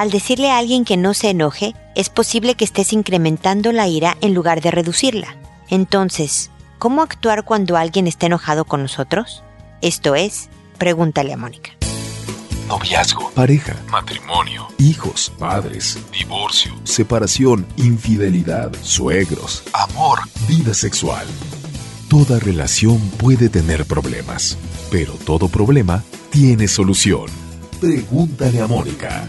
Al decirle a alguien que no se enoje, es posible que estés incrementando la ira en lugar de reducirla. Entonces, ¿cómo actuar cuando alguien está enojado con nosotros? Esto es, pregúntale a Mónica. Noviazgo, pareja, matrimonio, hijos, padres, divorcio, separación, infidelidad, suegros, amor, vida sexual. Toda relación puede tener problemas, pero todo problema tiene solución. Pregúntale a Mónica.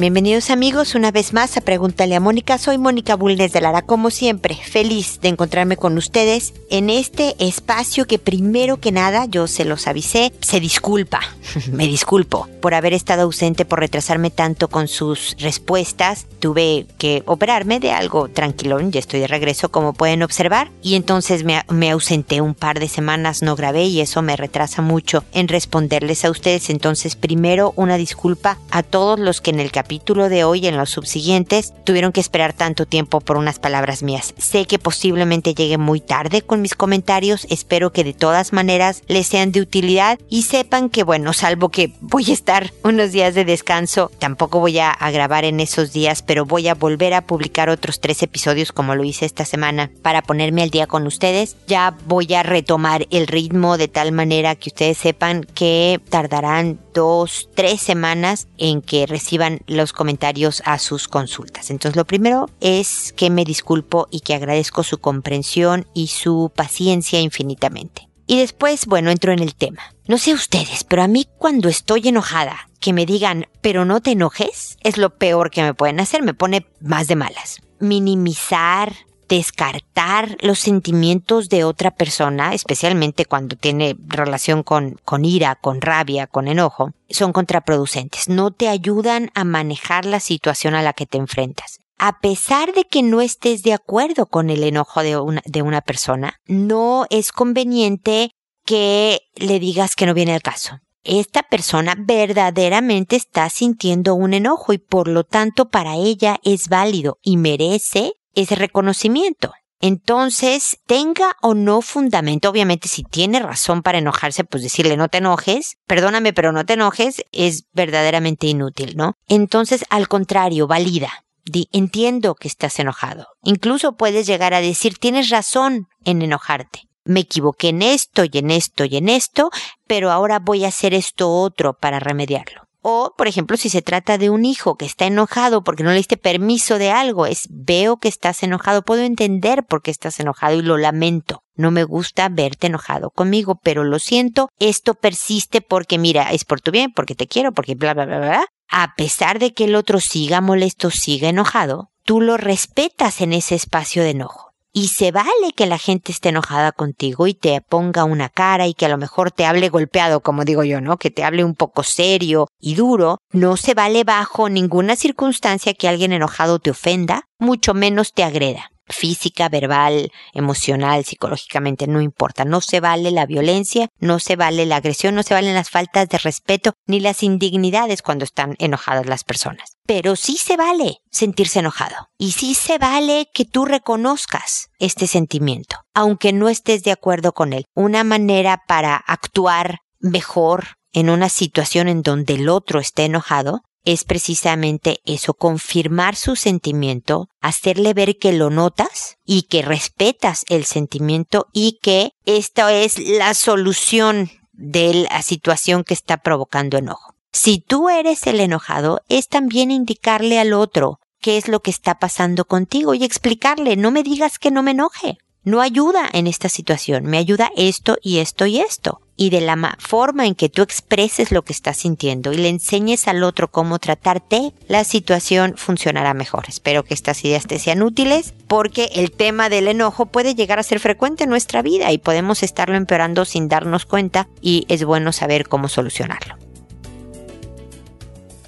Bienvenidos amigos una vez más a Pregúntale a Mónica. Soy Mónica Bulnes de Lara, como siempre, feliz de encontrarme con ustedes en este espacio que primero que nada, yo se los avisé, se disculpa, me disculpo por haber estado ausente, por retrasarme tanto con sus respuestas. Tuve que operarme de algo tranquilón, ya estoy de regreso como pueden observar, y entonces me, me ausenté un par de semanas, no grabé y eso me retrasa mucho en responderles a ustedes. Entonces, primero una disculpa a todos los que en el capítulo capítulo de hoy y en los subsiguientes tuvieron que esperar tanto tiempo por unas palabras mías. Sé que posiblemente llegue muy tarde con mis comentarios, espero que de todas maneras les sean de utilidad y sepan que bueno, salvo que voy a estar unos días de descanso, tampoco voy a, a grabar en esos días, pero voy a volver a publicar otros tres episodios como lo hice esta semana para ponerme al día con ustedes. Ya voy a retomar el ritmo de tal manera que ustedes sepan que tardarán dos, tres semanas en que reciban los comentarios a sus consultas. Entonces lo primero es que me disculpo y que agradezco su comprensión y su paciencia infinitamente. Y después, bueno, entro en el tema. No sé ustedes, pero a mí cuando estoy enojada, que me digan, pero no te enojes, es lo peor que me pueden hacer, me pone más de malas. Minimizar, descartar los sentimientos de otra persona, especialmente cuando tiene relación con, con ira, con rabia, con enojo, son contraproducentes. No te ayudan a manejar la situación a la que te enfrentas. A pesar de que no estés de acuerdo con el enojo de una, de una persona, no es conveniente que le digas que no viene el caso esta persona verdaderamente está sintiendo un enojo y por lo tanto para ella es válido y merece ese reconocimiento. Entonces, tenga o no fundamento, obviamente si tiene razón para enojarse, pues decirle no te enojes, perdóname, pero no te enojes, es verdaderamente inútil, ¿no? Entonces, al contrario, valida. Di, entiendo que estás enojado. Incluso puedes llegar a decir, tienes razón en enojarte. Me equivoqué en esto y en esto y en esto, pero ahora voy a hacer esto otro para remediarlo. O, por ejemplo, si se trata de un hijo que está enojado porque no le diste permiso de algo, es veo que estás enojado, puedo entender por qué estás enojado y lo lamento. No me gusta verte enojado conmigo, pero lo siento, esto persiste porque mira, es por tu bien, porque te quiero, porque bla, bla, bla, bla. A pesar de que el otro siga molesto, siga enojado, tú lo respetas en ese espacio de enojo. Y se vale que la gente esté enojada contigo y te ponga una cara y que a lo mejor te hable golpeado, como digo yo, ¿no? Que te hable un poco serio y duro. No se vale bajo ninguna circunstancia que alguien enojado te ofenda, mucho menos te agreda física, verbal, emocional, psicológicamente, no importa. No se vale la violencia, no se vale la agresión, no se valen las faltas de respeto ni las indignidades cuando están enojadas las personas. Pero sí se vale sentirse enojado. Y sí se vale que tú reconozcas este sentimiento, aunque no estés de acuerdo con él. Una manera para actuar mejor en una situación en donde el otro esté enojado es precisamente eso, confirmar su sentimiento, hacerle ver que lo notas y que respetas el sentimiento y que esta es la solución de la situación que está provocando enojo. Si tú eres el enojado, es también indicarle al otro qué es lo que está pasando contigo y explicarle, no me digas que no me enoje. No ayuda en esta situación, me ayuda esto y esto y esto y de la forma en que tú expreses lo que estás sintiendo y le enseñes al otro cómo tratarte, la situación funcionará mejor. Espero que estas ideas te sean útiles porque el tema del enojo puede llegar a ser frecuente en nuestra vida y podemos estarlo empeorando sin darnos cuenta y es bueno saber cómo solucionarlo.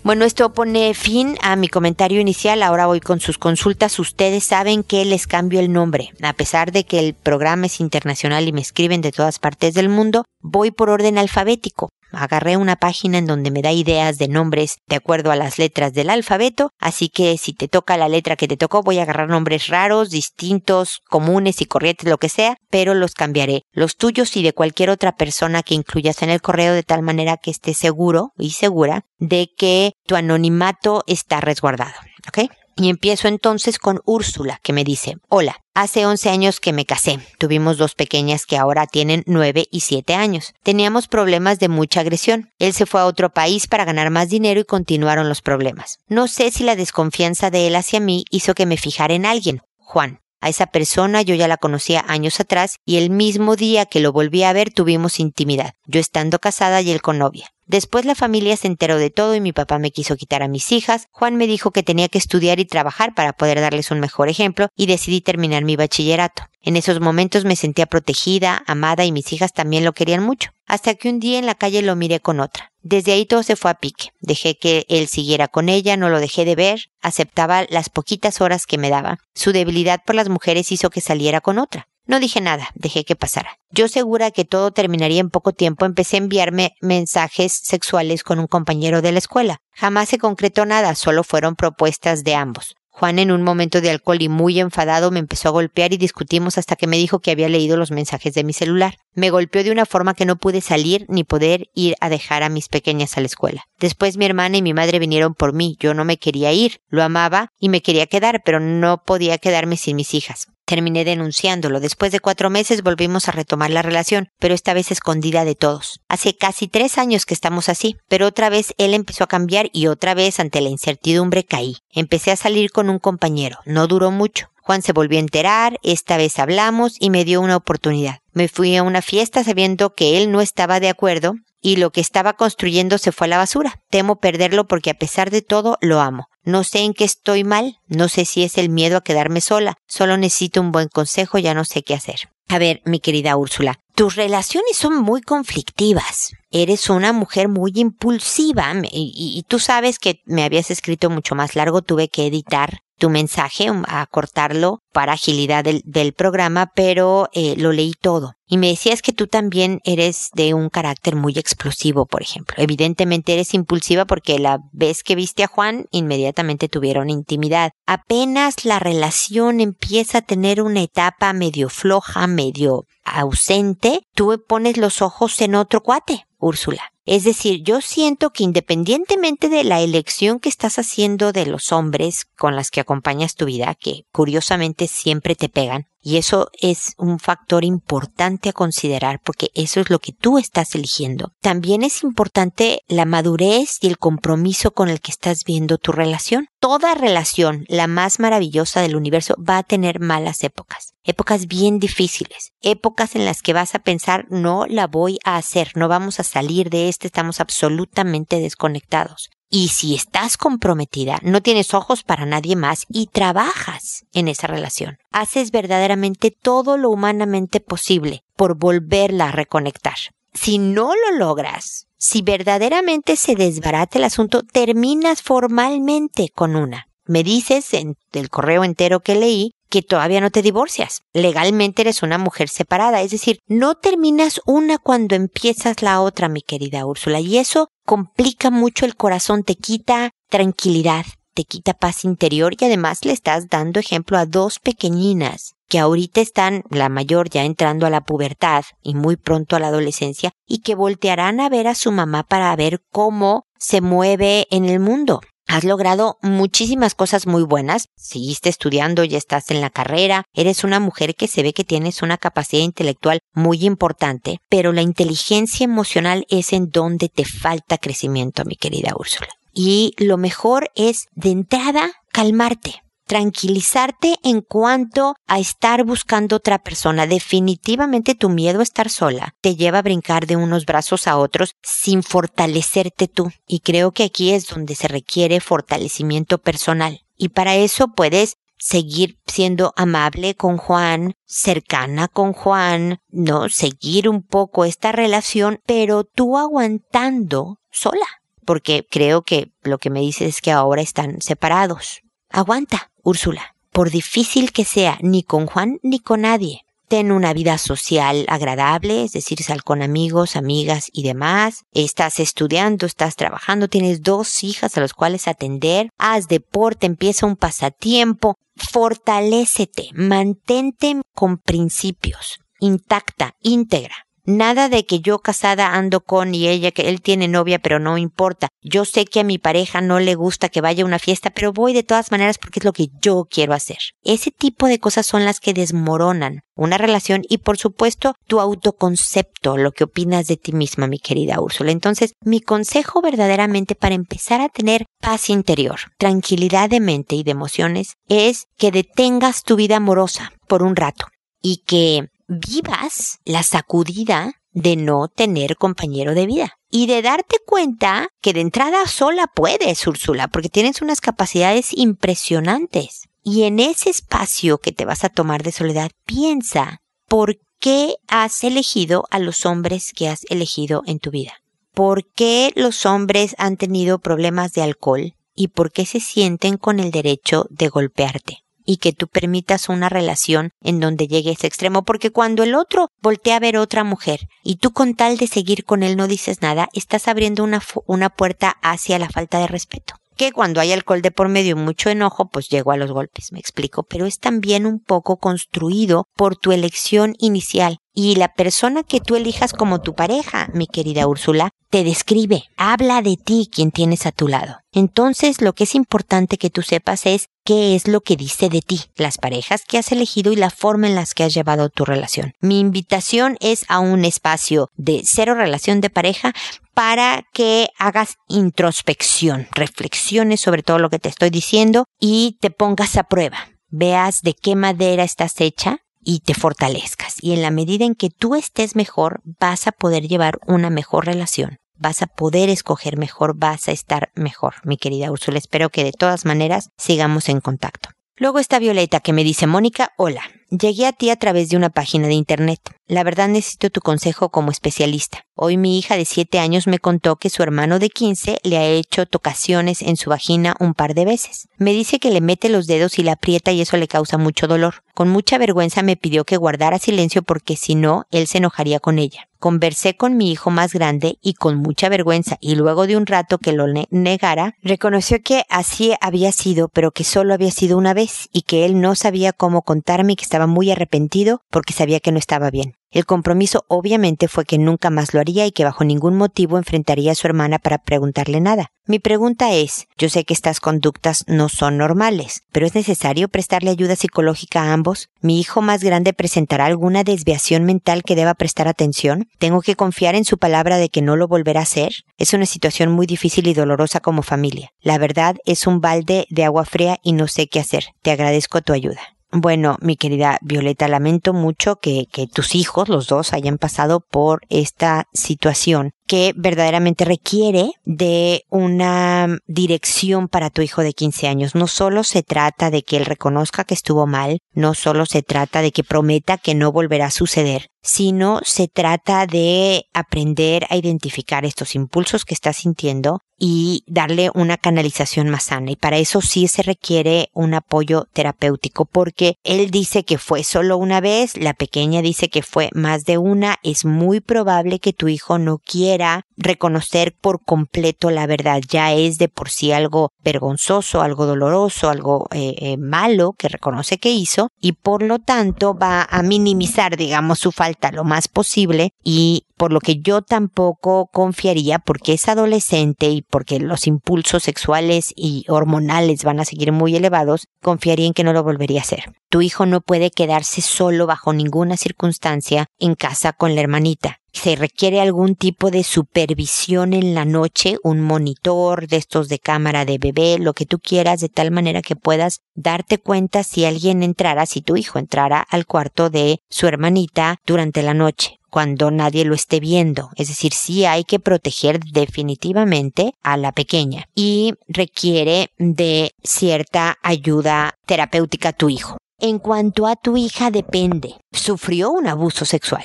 Bueno, esto pone fin a mi comentario inicial. Ahora voy con sus consultas. Ustedes saben que les cambio el nombre. A pesar de que el programa es internacional y me escriben de todas partes del mundo, voy por orden alfabético. Agarré una página en donde me da ideas de nombres de acuerdo a las letras del alfabeto, así que si te toca la letra que te tocó, voy a agarrar nombres raros, distintos, comunes y corrientes, lo que sea, pero los cambiaré. Los tuyos y de cualquier otra persona que incluyas en el correo de tal manera que esté seguro y segura de que tu anonimato está resguardado. ¿Ok? Y empiezo entonces con Úrsula, que me dice, hola, hace 11 años que me casé. Tuvimos dos pequeñas que ahora tienen 9 y 7 años. Teníamos problemas de mucha agresión. Él se fue a otro país para ganar más dinero y continuaron los problemas. No sé si la desconfianza de él hacia mí hizo que me fijara en alguien. Juan. A esa persona yo ya la conocía años atrás y el mismo día que lo volví a ver tuvimos intimidad, yo estando casada y él con novia. Después la familia se enteró de todo y mi papá me quiso quitar a mis hijas. Juan me dijo que tenía que estudiar y trabajar para poder darles un mejor ejemplo y decidí terminar mi bachillerato. En esos momentos me sentía protegida, amada y mis hijas también lo querían mucho. Hasta que un día en la calle lo miré con otra. Desde ahí todo se fue a pique. Dejé que él siguiera con ella, no lo dejé de ver, aceptaba las poquitas horas que me daba. Su debilidad por las mujeres hizo que saliera con otra. No dije nada, dejé que pasara. Yo segura que todo terminaría en poco tiempo, empecé a enviarme mensajes sexuales con un compañero de la escuela. Jamás se concretó nada, solo fueron propuestas de ambos. Juan en un momento de alcohol y muy enfadado me empezó a golpear y discutimos hasta que me dijo que había leído los mensajes de mi celular. Me golpeó de una forma que no pude salir ni poder ir a dejar a mis pequeñas a la escuela. Después mi hermana y mi madre vinieron por mí. Yo no me quería ir, lo amaba y me quería quedar, pero no podía quedarme sin mis hijas. Terminé denunciándolo. Después de cuatro meses volvimos a retomar la relación, pero esta vez escondida de todos. Hace casi tres años que estamos así, pero otra vez él empezó a cambiar y otra vez ante la incertidumbre caí. Empecé a salir con un compañero. No duró mucho. Juan se volvió a enterar, esta vez hablamos y me dio una oportunidad. Me fui a una fiesta sabiendo que él no estaba de acuerdo y lo que estaba construyendo se fue a la basura. Temo perderlo porque a pesar de todo lo amo. No sé en qué estoy mal, no sé si es el miedo a quedarme sola, solo necesito un buen consejo, ya no sé qué hacer. A ver, mi querida Úrsula, tus relaciones son muy conflictivas. Eres una mujer muy impulsiva y, tú sabes que me habías escrito mucho más largo, tuve que editar tu mensaje, um, a cortarlo para agilidad del, programa, pero eh, lo leí todo. Y me decías que tú también eres de un carácter muy explosivo, por ejemplo. Evidentemente eres impulsiva porque la vez que viste a Juan, inmediatamente tuvieron intimidad. Apenas la relación empieza a tener una etapa medio floja, medio ausente, tú pones los ojos en otro cuate, Úrsula. Es decir, yo siento que independientemente de la elección que estás haciendo de los hombres con las que acompañas tu vida, que curiosamente siempre te pegan, y eso es un factor importante a considerar porque eso es lo que tú estás eligiendo. También es importante la madurez y el compromiso con el que estás viendo tu relación. Toda relación, la más maravillosa del universo, va a tener malas épocas. Épocas bien difíciles. Épocas en las que vas a pensar, no la voy a hacer, no vamos a salir de este, estamos absolutamente desconectados. Y si estás comprometida, no tienes ojos para nadie más y trabajas en esa relación. Haces verdaderamente todo lo humanamente posible por volverla a reconectar. Si no lo logras, si verdaderamente se desbarate el asunto, terminas formalmente con una. Me dices en el correo entero que leí que todavía no te divorcias. Legalmente eres una mujer separada, es decir, no terminas una cuando empiezas la otra, mi querida Úrsula, y eso complica mucho el corazón, te quita tranquilidad, te quita paz interior y además le estás dando ejemplo a dos pequeñinas que ahorita están, la mayor ya entrando a la pubertad y muy pronto a la adolescencia, y que voltearán a ver a su mamá para ver cómo se mueve en el mundo. Has logrado muchísimas cosas muy buenas, seguiste estudiando, ya estás en la carrera, eres una mujer que se ve que tienes una capacidad intelectual muy importante, pero la inteligencia emocional es en donde te falta crecimiento, mi querida Úrsula. Y lo mejor es, de entrada, calmarte tranquilizarte en cuanto a estar buscando otra persona. Definitivamente tu miedo a estar sola te lleva a brincar de unos brazos a otros sin fortalecerte tú. Y creo que aquí es donde se requiere fortalecimiento personal. Y para eso puedes seguir siendo amable con Juan, cercana con Juan, no, seguir un poco esta relación, pero tú aguantando sola. Porque creo que lo que me dices es que ahora están separados. Aguanta, Úrsula, por difícil que sea, ni con Juan ni con nadie. ten una vida social agradable, es decir, sal con amigos, amigas y demás. Estás estudiando, estás trabajando, tienes dos hijas a las cuales atender, haz deporte, empieza un pasatiempo, fortalécete, mantente con principios, intacta, íntegra. Nada de que yo casada ando con y ella que él tiene novia, pero no importa. Yo sé que a mi pareja no le gusta que vaya a una fiesta, pero voy de todas maneras porque es lo que yo quiero hacer. Ese tipo de cosas son las que desmoronan una relación y por supuesto tu autoconcepto, lo que opinas de ti misma, mi querida Úrsula. Entonces, mi consejo verdaderamente para empezar a tener paz interior, tranquilidad de mente y de emociones es que detengas tu vida amorosa por un rato y que vivas la sacudida de no tener compañero de vida y de darte cuenta que de entrada sola puedes, Úrsula, porque tienes unas capacidades impresionantes. Y en ese espacio que te vas a tomar de soledad, piensa por qué has elegido a los hombres que has elegido en tu vida. ¿Por qué los hombres han tenido problemas de alcohol y por qué se sienten con el derecho de golpearte? Y que tú permitas una relación en donde llegue ese extremo, porque cuando el otro voltea a ver otra mujer y tú con tal de seguir con él no dices nada, estás abriendo una, una puerta hacia la falta de respeto. Que cuando hay alcohol de por medio y mucho enojo, pues llego a los golpes, me explico, pero es también un poco construido por tu elección inicial. Y la persona que tú elijas como tu pareja, mi querida Úrsula, te describe, habla de ti quien tienes a tu lado. Entonces lo que es importante que tú sepas es qué es lo que dice de ti, las parejas que has elegido y la forma en las que has llevado tu relación. Mi invitación es a un espacio de cero relación de pareja para que hagas introspección, reflexiones sobre todo lo que te estoy diciendo y te pongas a prueba. Veas de qué madera estás hecha, y te fortalezcas. Y en la medida en que tú estés mejor, vas a poder llevar una mejor relación vas a poder escoger mejor, vas a estar mejor, mi querida Úrsula. Espero que de todas maneras sigamos en contacto. Luego está Violeta que me dice, Mónica, hola, llegué a ti a través de una página de internet. La verdad necesito tu consejo como especialista. Hoy mi hija de 7 años me contó que su hermano de 15 le ha hecho tocaciones en su vagina un par de veces. Me dice que le mete los dedos y la aprieta y eso le causa mucho dolor. Con mucha vergüenza me pidió que guardara silencio porque si no, él se enojaría con ella. Conversé con mi hijo más grande y con mucha vergüenza y luego de un rato que lo negara, reconoció que así había sido, pero que solo había sido una vez y que él no sabía cómo contarme y que estaba muy arrepentido porque sabía que no estaba bien. El compromiso obviamente fue que nunca más lo haría y que bajo ningún motivo enfrentaría a su hermana para preguntarle nada. Mi pregunta es, yo sé que estas conductas no son normales, pero ¿es necesario prestarle ayuda psicológica a ambos? ¿Mi hijo más grande presentará alguna desviación mental que deba prestar atención? ¿Tengo que confiar en su palabra de que no lo volverá a hacer? Es una situación muy difícil y dolorosa como familia. La verdad es un balde de agua fría y no sé qué hacer. Te agradezco tu ayuda. Bueno, mi querida Violeta, lamento mucho que, que tus hijos, los dos, hayan pasado por esta situación que verdaderamente requiere de una dirección para tu hijo de 15 años. No solo se trata de que él reconozca que estuvo mal, no solo se trata de que prometa que no volverá a suceder, sino se trata de aprender a identificar estos impulsos que está sintiendo y darle una canalización más sana. Y para eso sí se requiere un apoyo terapéutico, porque él dice que fue solo una vez, la pequeña dice que fue más de una, es muy probable que tu hijo no quiera reconocer por completo la verdad. Ya es de por sí algo vergonzoso, algo doloroso, algo eh, eh, malo que reconoce que hizo y por lo tanto va a minimizar, digamos, su falta lo más posible y por lo que yo tampoco confiaría porque es adolescente y porque los impulsos sexuales y hormonales van a seguir muy elevados, confiaría en que no lo volvería a hacer. Tu hijo no puede quedarse solo bajo ninguna circunstancia en casa con la hermanita se requiere algún tipo de supervisión en la noche, un monitor de estos de cámara de bebé, lo que tú quieras, de tal manera que puedas darte cuenta si alguien entrara, si tu hijo entrara al cuarto de su hermanita durante la noche cuando nadie lo esté viendo. Es decir, sí hay que proteger definitivamente a la pequeña y requiere de cierta ayuda terapéutica a tu hijo. En cuanto a tu hija depende, sufrió un abuso sexual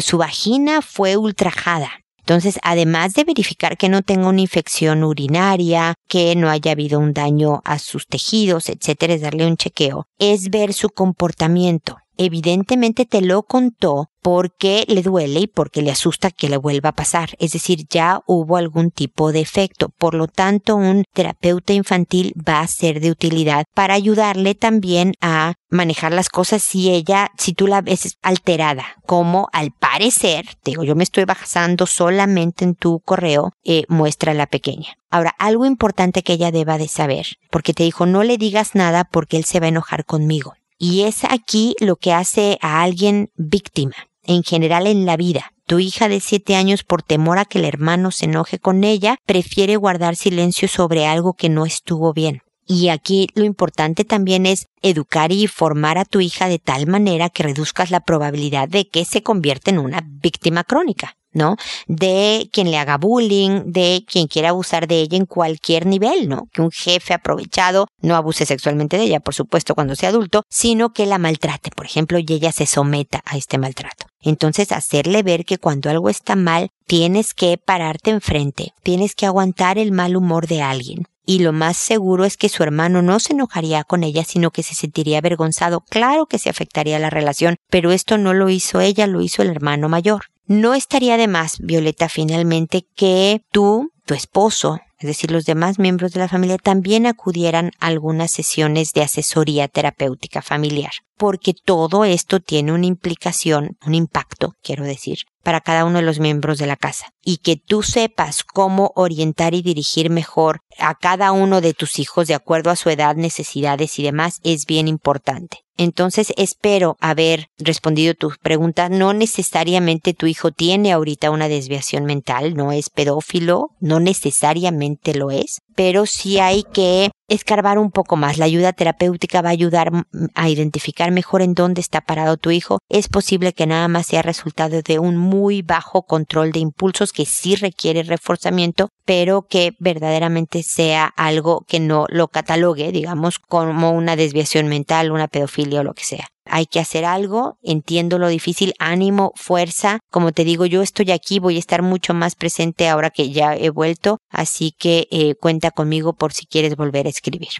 su vagina fue ultrajada. Entonces, además de verificar que no tenga una infección urinaria, que no haya habido un daño a sus tejidos, etcétera, es darle un chequeo, es ver su comportamiento. Evidentemente te lo contó porque le duele y porque le asusta que le vuelva a pasar. Es decir, ya hubo algún tipo de efecto. Por lo tanto, un terapeuta infantil va a ser de utilidad para ayudarle también a manejar las cosas si ella, si tú la ves alterada, como al parecer, digo, yo me estoy basando solamente en tu correo, eh, muestra la pequeña. Ahora, algo importante que ella deba de saber, porque te dijo, no le digas nada porque él se va a enojar conmigo. Y es aquí lo que hace a alguien víctima en general en la vida. Tu hija de siete años, por temor a que el hermano se enoje con ella, prefiere guardar silencio sobre algo que no estuvo bien. Y aquí lo importante también es educar y formar a tu hija de tal manera que reduzcas la probabilidad de que se convierta en una víctima crónica. ¿No? De quien le haga bullying, de quien quiera abusar de ella en cualquier nivel, ¿no? Que un jefe aprovechado no abuse sexualmente de ella, por supuesto, cuando sea adulto, sino que la maltrate, por ejemplo, y ella se someta a este maltrato. Entonces, hacerle ver que cuando algo está mal, tienes que pararte enfrente, tienes que aguantar el mal humor de alguien. Y lo más seguro es que su hermano no se enojaría con ella, sino que se sentiría avergonzado. Claro que se afectaría la relación, pero esto no lo hizo ella, lo hizo el hermano mayor. No estaría de más, Violeta, finalmente, que tú, tu esposo, es decir, los demás miembros de la familia también acudieran a algunas sesiones de asesoría terapéutica familiar, porque todo esto tiene una implicación, un impacto, quiero decir, para cada uno de los miembros de la casa y que tú sepas cómo orientar y dirigir mejor a cada uno de tus hijos de acuerdo a su edad, necesidades y demás es bien importante. Entonces espero haber respondido tu pregunta. No necesariamente tu hijo tiene ahorita una desviación mental, no es pedófilo, no necesariamente lo es, pero sí hay que escarbar un poco más. La ayuda terapéutica va a ayudar a identificar mejor en dónde está parado tu hijo. Es posible que nada más sea resultado de un muy bajo control de impulsos que sí requiere reforzamiento, pero que verdaderamente sea algo que no lo catalogue, digamos, como una desviación mental, una pedofilia o lo que sea hay que hacer algo, entiendo lo difícil, ánimo, fuerza. Como te digo, yo estoy aquí, voy a estar mucho más presente ahora que ya he vuelto, así que eh, cuenta conmigo por si quieres volver a escribir.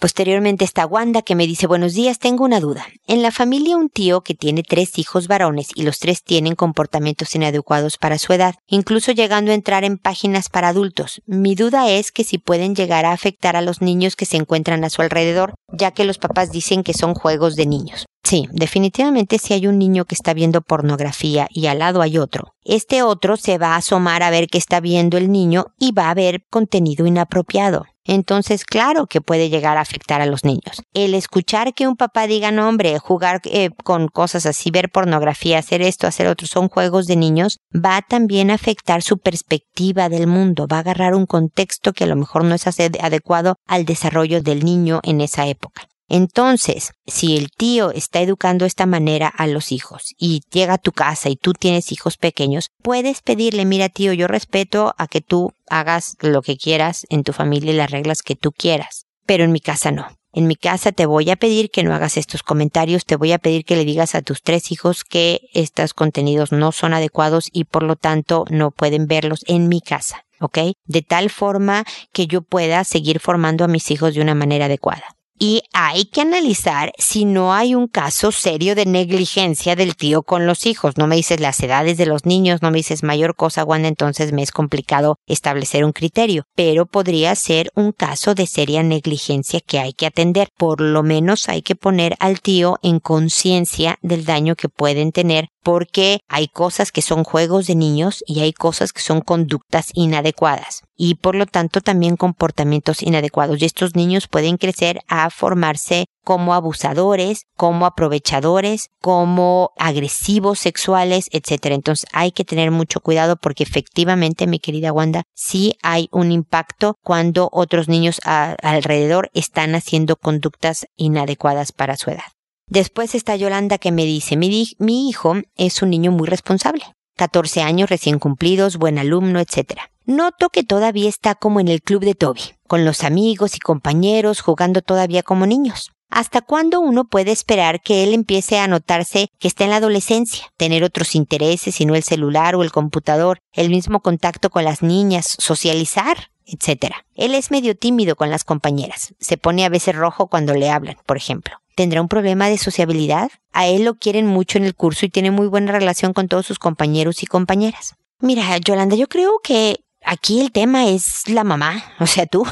Posteriormente está Wanda que me dice buenos días, tengo una duda. En la familia un tío que tiene tres hijos varones y los tres tienen comportamientos inadecuados para su edad, incluso llegando a entrar en páginas para adultos. Mi duda es que si pueden llegar a afectar a los niños que se encuentran a su alrededor, ya que los papás dicen que son juegos de niños. Sí, definitivamente si hay un niño que está viendo pornografía y al lado hay otro, este otro se va a asomar a ver qué está viendo el niño y va a ver contenido inapropiado. Entonces, claro que puede llegar a afectar a los niños. El escuchar que un papá diga, no hombre, jugar eh, con cosas así, ver pornografía, hacer esto, hacer otro, son juegos de niños, va también a afectar su perspectiva del mundo, va a agarrar un contexto que a lo mejor no es adecuado al desarrollo del niño en esa época. Entonces, si el tío está educando de esta manera a los hijos y llega a tu casa y tú tienes hijos pequeños, puedes pedirle, mira tío, yo respeto a que tú hagas lo que quieras en tu familia y las reglas que tú quieras, pero en mi casa no. En mi casa te voy a pedir que no hagas estos comentarios, te voy a pedir que le digas a tus tres hijos que estos contenidos no son adecuados y por lo tanto no pueden verlos en mi casa, ¿ok? De tal forma que yo pueda seguir formando a mis hijos de una manera adecuada. Y hay que analizar si no hay un caso serio de negligencia del tío con los hijos. No me dices las edades de los niños, no me dices mayor cosa, Wanda, entonces me es complicado establecer un criterio. Pero podría ser un caso de seria negligencia que hay que atender. Por lo menos hay que poner al tío en conciencia del daño que pueden tener porque hay cosas que son juegos de niños y hay cosas que son conductas inadecuadas y por lo tanto también comportamientos inadecuados y estos niños pueden crecer a formarse como abusadores, como aprovechadores, como agresivos sexuales, etc. Entonces hay que tener mucho cuidado porque efectivamente, mi querida Wanda, sí hay un impacto cuando otros niños alrededor están haciendo conductas inadecuadas para su edad. Después está Yolanda que me dice, mi, mi hijo es un niño muy responsable. 14 años recién cumplidos, buen alumno, etc. Noto que todavía está como en el club de Toby, con los amigos y compañeros jugando todavía como niños. ¿Hasta cuándo uno puede esperar que él empiece a notarse que está en la adolescencia, tener otros intereses y no el celular o el computador, el mismo contacto con las niñas, socializar? etc. Él es medio tímido con las compañeras. Se pone a veces rojo cuando le hablan, por ejemplo. ¿Tendrá un problema de sociabilidad? A él lo quieren mucho en el curso y tiene muy buena relación con todos sus compañeros y compañeras. Mira, Yolanda, yo creo que aquí el tema es la mamá, o sea, tú.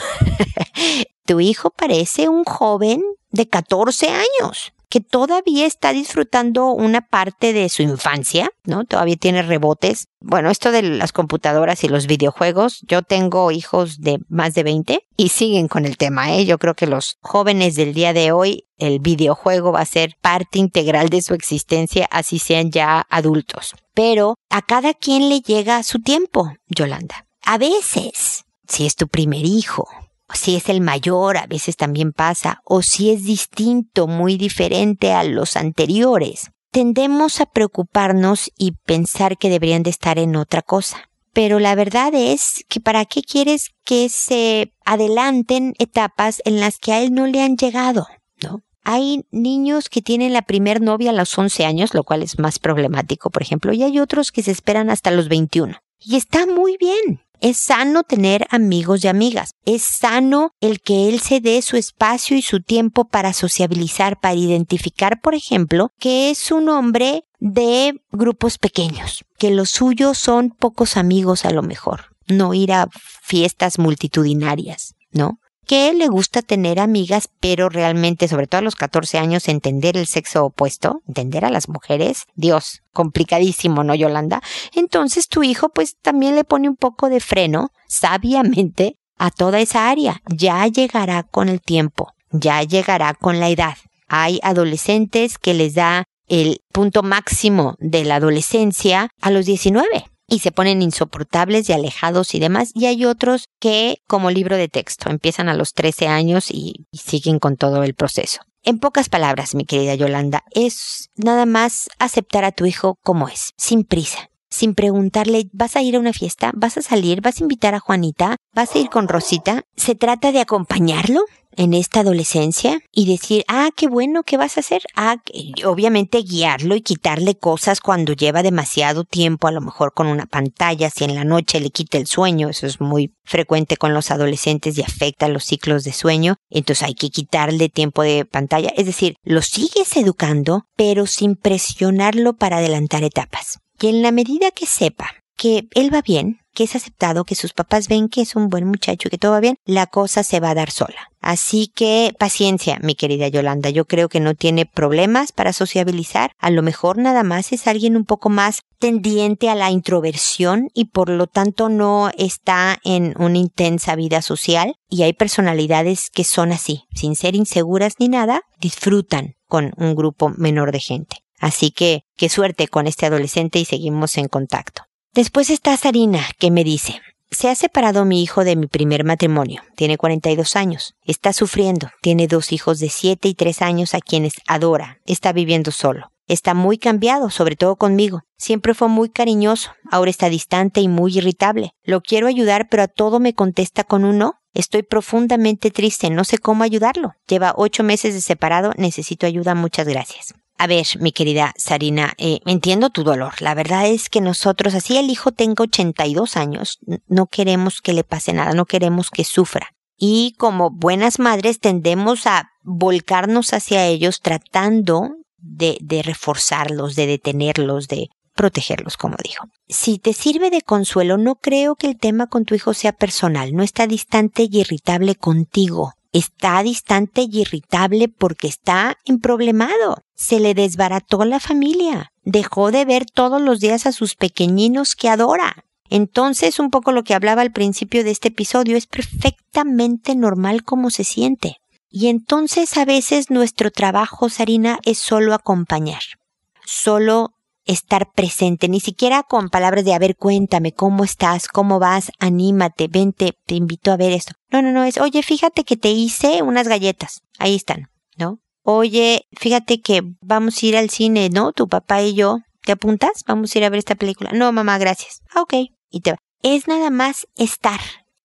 tu hijo parece un joven de 14 años que todavía está disfrutando una parte de su infancia, ¿no? Todavía tiene rebotes. Bueno, esto de las computadoras y los videojuegos, yo tengo hijos de más de 20 y siguen con el tema, ¿eh? Yo creo que los jóvenes del día de hoy, el videojuego va a ser parte integral de su existencia, así sean ya adultos. Pero a cada quien le llega su tiempo, Yolanda. A veces, si es tu primer hijo, si es el mayor, a veces también pasa, o si es distinto, muy diferente a los anteriores. Tendemos a preocuparnos y pensar que deberían de estar en otra cosa. Pero la verdad es que para qué quieres que se adelanten etapas en las que a él no le han llegado, ¿no? Hay niños que tienen la primer novia a los 11 años, lo cual es más problemático, por ejemplo, y hay otros que se esperan hasta los 21. Y está muy bien. Es sano tener amigos y amigas. Es sano el que él se dé su espacio y su tiempo para sociabilizar, para identificar, por ejemplo, que es un hombre de grupos pequeños, que los suyos son pocos amigos a lo mejor, no ir a fiestas multitudinarias, ¿no? Que le gusta tener amigas, pero realmente, sobre todo a los 14 años, entender el sexo opuesto, entender a las mujeres, Dios, complicadísimo, ¿no, Yolanda? Entonces tu hijo pues también le pone un poco de freno, sabiamente, a toda esa área. Ya llegará con el tiempo, ya llegará con la edad. Hay adolescentes que les da el punto máximo de la adolescencia a los 19 y se ponen insoportables y alejados y demás. Y hay otros que, como libro de texto, empiezan a los 13 años y, siguen con todo el proceso. En pocas palabras, mi querida Yolanda, es nada más aceptar a tu hijo como es, sin prisa, sin preguntarle, ¿vas a ir a una fiesta? ¿Vas a salir? ¿Vas a invitar a Juanita? ¿Vas a ir con Rosita? Se trata de acompañarlo, en esta adolescencia y decir, ah, qué bueno, ¿qué vas a hacer? Ah, obviamente guiarlo y quitarle cosas cuando lleva demasiado tiempo, a lo mejor con una pantalla, si en la noche le quita el sueño, eso es muy frecuente con los adolescentes y afecta los ciclos de sueño, entonces hay que quitarle tiempo de pantalla, es decir, lo sigues educando, pero sin presionarlo para adelantar etapas. Y en la medida que sepa que él va bien, que es aceptado, que sus papás ven que es un buen muchacho, que todo va bien, la cosa se va a dar sola. Así que paciencia, mi querida Yolanda. Yo creo que no tiene problemas para sociabilizar. A lo mejor nada más es alguien un poco más tendiente a la introversión y por lo tanto no está en una intensa vida social. Y hay personalidades que son así, sin ser inseguras ni nada, disfrutan con un grupo menor de gente. Así que qué suerte con este adolescente y seguimos en contacto. Después está Sarina, que me dice, se ha separado mi hijo de mi primer matrimonio. Tiene 42 años. Está sufriendo. Tiene dos hijos de 7 y 3 años a quienes adora. Está viviendo solo. Está muy cambiado, sobre todo conmigo. Siempre fue muy cariñoso. Ahora está distante y muy irritable. Lo quiero ayudar, pero a todo me contesta con un no. Estoy profundamente triste. No sé cómo ayudarlo. Lleva ocho meses de separado. Necesito ayuda. Muchas gracias. A ver, mi querida Sarina, eh, entiendo tu dolor. La verdad es que nosotros, así el hijo tenga 82 años, no queremos que le pase nada, no queremos que sufra. Y como buenas madres tendemos a volcarnos hacia ellos tratando de, de reforzarlos, de detenerlos, de protegerlos, como dijo. Si te sirve de consuelo, no creo que el tema con tu hijo sea personal, no está distante y irritable contigo está distante y irritable porque está emproblemado. Se le desbarató la familia. Dejó de ver todos los días a sus pequeñinos que adora. Entonces, un poco lo que hablaba al principio de este episodio es perfectamente normal como se siente. Y entonces a veces nuestro trabajo, Sarina, es solo acompañar. Solo estar presente, ni siquiera con palabras de, a ver, cuéntame, ¿cómo estás? ¿Cómo vas? Anímate, vente, te invito a ver esto. No, no, no, es, oye, fíjate que te hice unas galletas. Ahí están, ¿no? Oye, fíjate que vamos a ir al cine, ¿no? Tu papá y yo. ¿Te apuntas? Vamos a ir a ver esta película. No, mamá, gracias. Ah, ok. Y te va. Es nada más estar.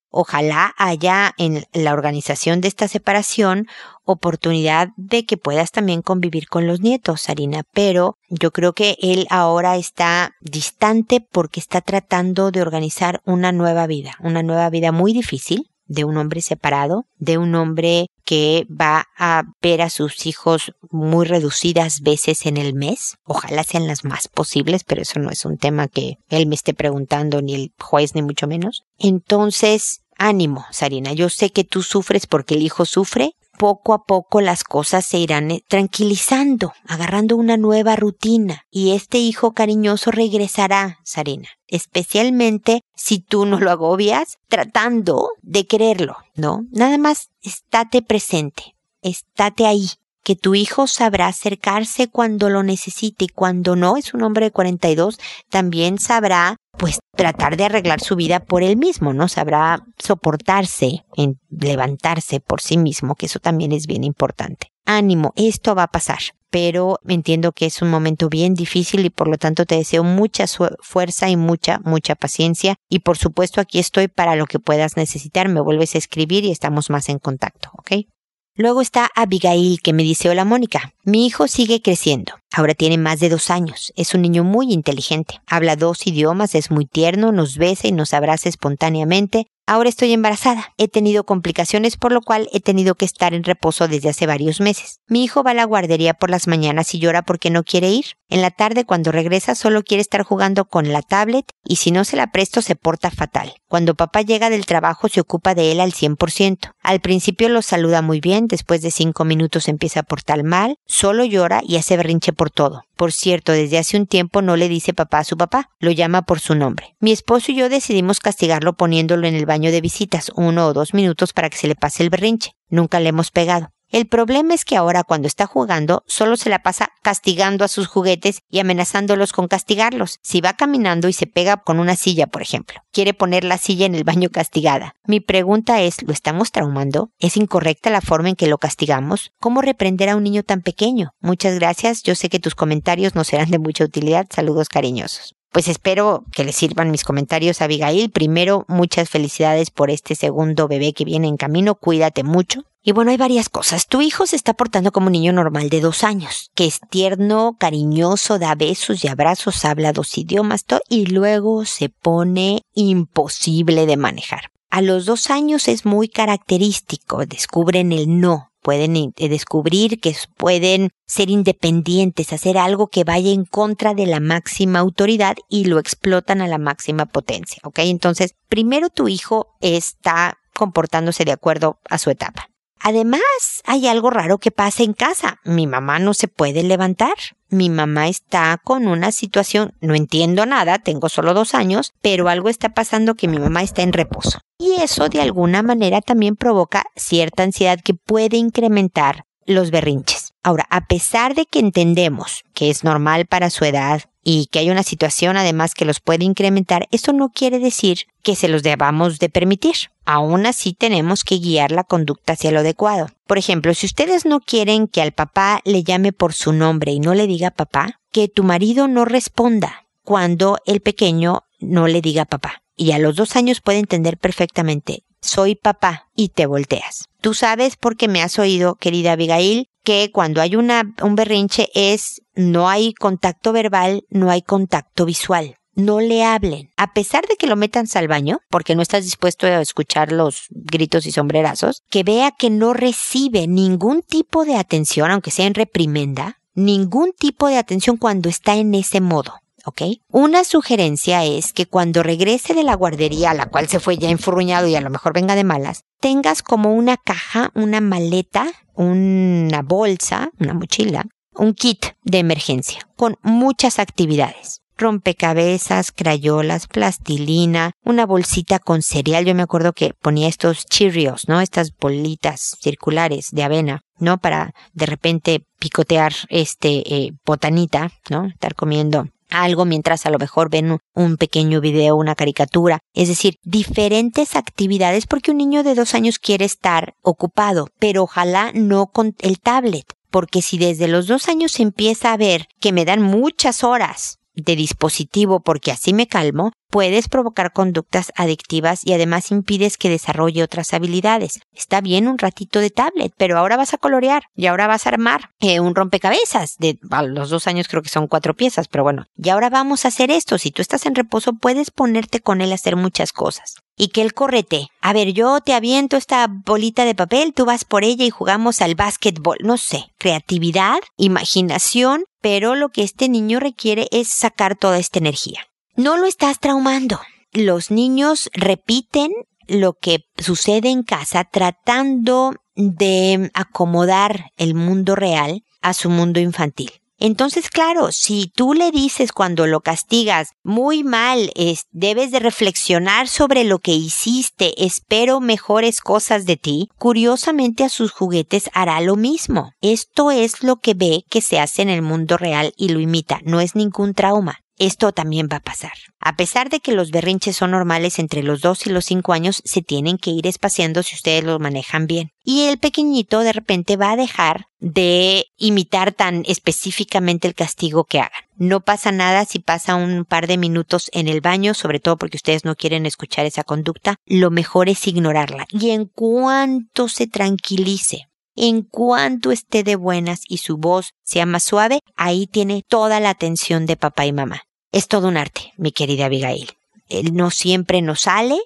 Ojalá haya en la organización de esta separación oportunidad de que puedas también convivir con los nietos, Sarina, pero yo creo que él ahora está distante porque está tratando de organizar una nueva vida, una nueva vida muy difícil, de un hombre separado, de un hombre que va a ver a sus hijos muy reducidas veces en el mes. Ojalá sean las más posibles, pero eso no es un tema que él me esté preguntando, ni el juez, ni mucho menos. Entonces, ánimo, Sarina. Yo sé que tú sufres porque el hijo sufre, poco a poco las cosas se irán eh, tranquilizando, agarrando una nueva rutina y este hijo cariñoso regresará, Sarina, especialmente si tú no lo agobias tratando de quererlo, ¿no? Nada más estate presente, estate ahí, que tu hijo sabrá acercarse cuando lo necesite y cuando no, es un hombre de 42, también sabrá pues tratar de arreglar su vida por él mismo, ¿no? Sabrá soportarse, en levantarse por sí mismo, que eso también es bien importante. Ánimo, esto va a pasar, pero entiendo que es un momento bien difícil y por lo tanto te deseo mucha fuerza y mucha, mucha paciencia y por supuesto aquí estoy para lo que puedas necesitar, me vuelves a escribir y estamos más en contacto, ¿ok? Luego está Abigail que me dice, hola Mónica, mi hijo sigue creciendo. Ahora tiene más de dos años. Es un niño muy inteligente. Habla dos idiomas, es muy tierno, nos besa y nos abraza espontáneamente. Ahora estoy embarazada. He tenido complicaciones por lo cual he tenido que estar en reposo desde hace varios meses. Mi hijo va a la guardería por las mañanas y llora porque no quiere ir. En la tarde cuando regresa solo quiere estar jugando con la tablet y si no se la presto se porta fatal. Cuando papá llega del trabajo se ocupa de él al 100%. Al principio lo saluda muy bien, después de cinco minutos empieza a portar mal, solo llora y hace berrinche por todo. Por cierto, desde hace un tiempo no le dice papá a su papá, lo llama por su nombre. Mi esposo y yo decidimos castigarlo poniéndolo en el baño de visitas uno o dos minutos para que se le pase el berrinche. Nunca le hemos pegado. El problema es que ahora cuando está jugando solo se la pasa castigando a sus juguetes y amenazándolos con castigarlos. Si va caminando y se pega con una silla, por ejemplo, quiere poner la silla en el baño castigada. Mi pregunta es, ¿lo estamos traumando? ¿Es incorrecta la forma en que lo castigamos? ¿Cómo reprender a un niño tan pequeño? Muchas gracias, yo sé que tus comentarios no serán de mucha utilidad. Saludos cariñosos. Pues espero que le sirvan mis comentarios, Abigail. Primero, muchas felicidades por este segundo bebé que viene en camino. Cuídate mucho. Y bueno, hay varias cosas. Tu hijo se está portando como un niño normal de dos años, que es tierno, cariñoso, da besos y abrazos, habla dos idiomas, y luego se pone imposible de manejar. A los dos años es muy característico, descubren el no, pueden eh, descubrir que pueden ser independientes, hacer algo que vaya en contra de la máxima autoridad y lo explotan a la máxima potencia, ¿ok? Entonces, primero tu hijo está comportándose de acuerdo a su etapa. Además, hay algo raro que pasa en casa. Mi mamá no se puede levantar. Mi mamá está con una situación, no entiendo nada, tengo solo dos años, pero algo está pasando que mi mamá está en reposo. Y eso de alguna manera también provoca cierta ansiedad que puede incrementar los berrinches. Ahora, a pesar de que entendemos que es normal para su edad y que hay una situación además que los puede incrementar, eso no quiere decir que se los debamos de permitir. Aún así tenemos que guiar la conducta hacia lo adecuado. Por ejemplo, si ustedes no quieren que al papá le llame por su nombre y no le diga papá, que tu marido no responda cuando el pequeño no le diga papá. Y a los dos años puede entender perfectamente, soy papá y te volteas. Tú sabes porque me has oído, querida Abigail, que cuando hay una, un berrinche es no hay contacto verbal, no hay contacto visual. No le hablen. A pesar de que lo metan al baño, porque no estás dispuesto a escuchar los gritos y sombrerazos, que vea que no recibe ningún tipo de atención, aunque sea en reprimenda, ningún tipo de atención cuando está en ese modo. ¿Ok? Una sugerencia es que cuando regrese de la guardería, a la cual se fue ya enfurruñado y a lo mejor venga de malas, tengas como una caja, una maleta, una bolsa, una mochila, un kit de emergencia con muchas actividades rompecabezas, crayolas, plastilina, una bolsita con cereal. Yo me acuerdo que ponía estos Cheerios, ¿no? Estas bolitas circulares de avena, ¿no? Para de repente picotear este eh, botanita, ¿no? Estar comiendo algo mientras a lo mejor ven un pequeño video, una caricatura, es decir, diferentes actividades porque un niño de dos años quiere estar ocupado, pero ojalá no con el tablet, porque si desde los dos años empieza a ver que me dan muchas horas de dispositivo porque así me calmo, puedes provocar conductas adictivas y además impides que desarrolle otras habilidades. Está bien un ratito de tablet, pero ahora vas a colorear y ahora vas a armar eh, un rompecabezas. De a los dos años creo que son cuatro piezas, pero bueno, y ahora vamos a hacer esto. Si tú estás en reposo, puedes ponerte con él a hacer muchas cosas y que él correte. A ver, yo te aviento esta bolita de papel, tú vas por ella y jugamos al básquetbol. No sé, creatividad, imaginación, pero lo que este niño requiere es sacar toda esta energía. No lo estás traumando. Los niños repiten lo que sucede en casa tratando de acomodar el mundo real a su mundo infantil. Entonces, claro, si tú le dices cuando lo castigas muy mal, es, debes de reflexionar sobre lo que hiciste, espero mejores cosas de ti, curiosamente a sus juguetes hará lo mismo. Esto es lo que ve que se hace en el mundo real y lo imita, no es ningún trauma esto también va a pasar. A pesar de que los berrinches son normales entre los 2 y los 5 años, se tienen que ir espaciando si ustedes los manejan bien. Y el pequeñito de repente va a dejar de imitar tan específicamente el castigo que hagan. No pasa nada si pasa un par de minutos en el baño, sobre todo porque ustedes no quieren escuchar esa conducta. Lo mejor es ignorarla. Y en cuanto se tranquilice, en cuanto esté de buenas y su voz sea más suave, ahí tiene toda la atención de papá y mamá. Es todo un arte, mi querida Abigail. Él no siempre nos sale,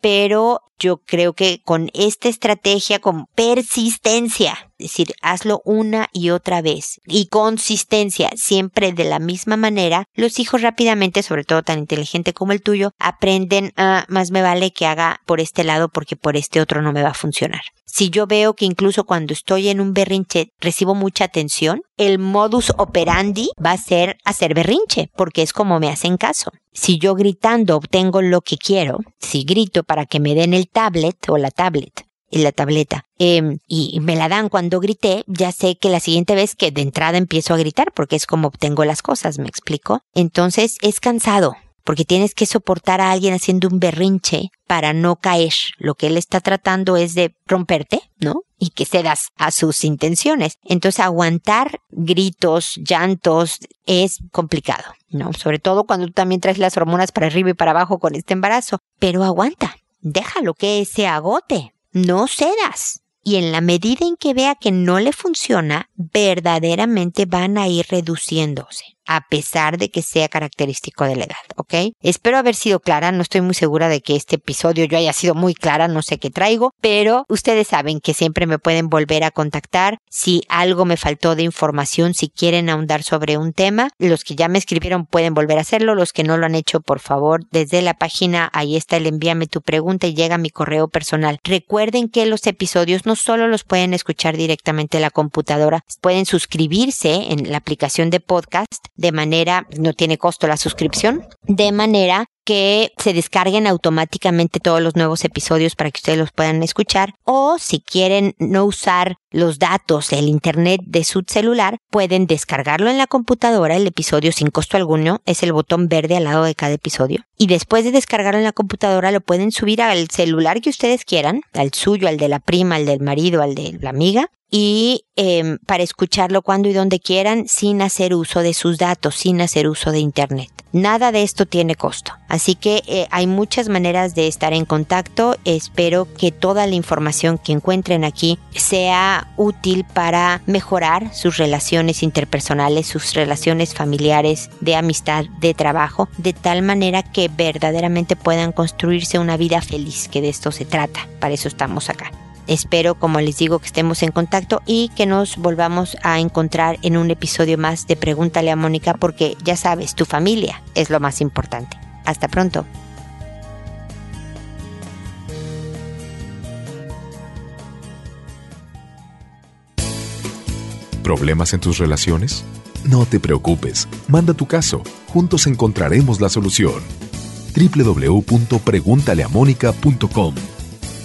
pero yo creo que con esta estrategia, con persistencia, es decir, hazlo una y otra vez y consistencia, siempre de la misma manera, los hijos rápidamente, sobre todo tan inteligente como el tuyo, aprenden a más me vale que haga por este lado porque por este otro no me va a funcionar. Si yo veo que incluso cuando estoy en un berrinche recibo mucha atención, el modus operandi va a ser hacer berrinche, porque es como me hacen caso. Si yo gritando obtengo lo que quiero, si grito para que me den el tablet o la tablet, y la tableta, em, y me la dan cuando grité, ya sé que la siguiente vez que de entrada empiezo a gritar, porque es como obtengo las cosas, ¿me explico? Entonces es cansado, porque tienes que soportar a alguien haciendo un berrinche para no caer. Lo que él está tratando es de romperte, ¿no? Y que cedas a sus intenciones. Entonces aguantar gritos, llantos es complicado, ¿no? Sobre todo cuando tú también traes las hormonas para arriba y para abajo con este embarazo. Pero aguanta, déjalo que se agote, no cedas. Y en la medida en que vea que no le funciona, verdaderamente van a ir reduciéndose a pesar de que sea característico de la edad, ¿ok? Espero haber sido clara, no estoy muy segura de que este episodio yo haya sido muy clara, no sé qué traigo, pero ustedes saben que siempre me pueden volver a contactar si algo me faltó de información, si quieren ahondar sobre un tema, los que ya me escribieron pueden volver a hacerlo, los que no lo han hecho, por favor, desde la página, ahí está el envíame tu pregunta y llega mi correo personal. Recuerden que los episodios no solo los pueden escuchar directamente en la computadora, pueden suscribirse en la aplicación de podcast de manera, no tiene costo la suscripción, de manera que se descarguen automáticamente todos los nuevos episodios para que ustedes los puedan escuchar. O si quieren no usar los datos del internet de su celular pueden descargarlo en la computadora. El episodio sin costo alguno es el botón verde al lado de cada episodio. Y después de descargarlo en la computadora lo pueden subir al celular que ustedes quieran al suyo al de la prima al del marido al de la amiga y em, para escucharlo cuando y donde quieran sin hacer uso de sus datos, sin hacer uso de Internet. Nada de esto tiene costo. Así que eh, hay muchas maneras de estar en contacto. Espero que toda la información que encuentren aquí sea útil para mejorar sus relaciones interpersonales, sus relaciones familiares, de amistad, de trabajo, de tal manera que verdaderamente puedan construirse una vida feliz, que de esto se trata. Para eso estamos acá. Espero, como les digo, que estemos en contacto y que nos volvamos a encontrar en un episodio más de Pregúntale a Mónica porque ya sabes, tu familia es lo más importante. Hasta pronto. ¿Problemas en tus relaciones? No te preocupes, manda tu caso, juntos encontraremos la solución. www.preguntaleamónica.com